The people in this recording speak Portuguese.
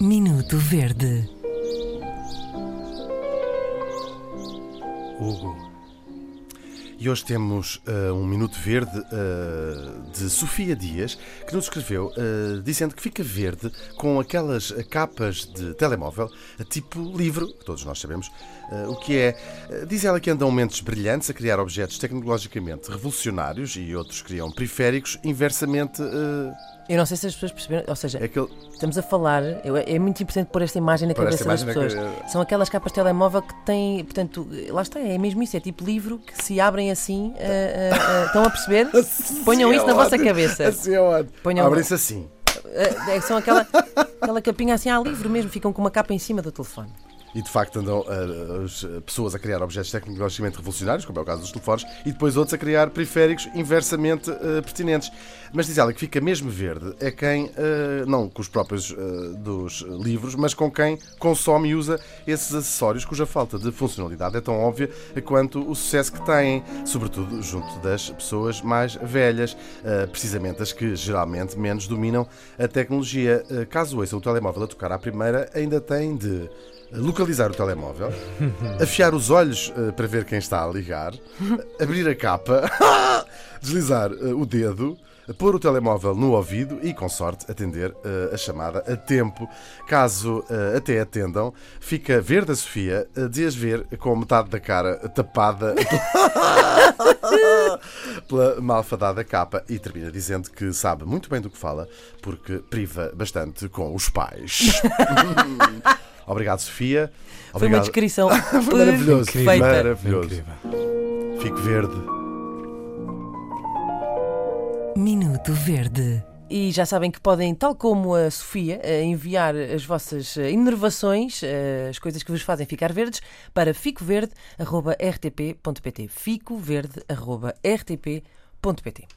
Minuto Verde. Hugo. E hoje temos uh, um Minuto Verde uh, de Sofia Dias, que nos escreveu uh, dizendo que fica verde com aquelas capas de telemóvel, tipo livro, que todos nós sabemos o que é. diz ela que andam mentes brilhantes a criar objetos tecnologicamente revolucionários e outros criam periféricos inversamente eu não sei se as pessoas perceberam, ou seja, é aquele... estamos a falar, é muito importante pôr esta imagem na Por cabeça das imagem pessoas. Que... São aquelas capas de telemóvel que têm, portanto, lá está, é mesmo isso, é tipo livro que se abrem assim, uh, uh, estão a perceber? assim Ponham é isso na vossa cabeça. Assim é ótimo. Abrem-se assim. são aquela, aquela capinha assim a livro mesmo, ficam com uma capa em cima do telefone. E de facto andam uh, as pessoas a criar objetos tecnologicamente revolucionários, como é o caso dos telefones, e depois outros a criar periféricos inversamente uh, pertinentes. Mas diz ela que fica mesmo verde é quem, uh, não com os próprios dos livros, mas com quem consome e usa esses acessórios cuja falta de funcionalidade é tão óbvia quanto o sucesso que têm, sobretudo junto das pessoas mais velhas, precisamente as que geralmente menos dominam a tecnologia. Caso ouça o telemóvel a tocar à primeira, ainda tem de localizar o telemóvel, afiar os olhos uh, para ver quem está a ligar, abrir a capa, deslizar uh, o dedo, pôr o telemóvel no ouvido e, com sorte, atender uh, a chamada a tempo. Caso até atendam, fica verde a Sofia, uh, ver com metade da cara tapada pela malfadada capa e termina dizendo que sabe muito bem do que fala porque priva bastante com os pais. Obrigado, Sofia. Obrigado. Foi uma descrição maravilhoso. Incrível. Maravilhoso. Incrível. Fico verde. Minuto Verde. E já sabem que podem, tal como a Sofia, eh, enviar as vossas eh, inervações, eh, as coisas que vos fazem ficar verdes, para ficoverde.rtp.pt. ficoverde.rtp.pt.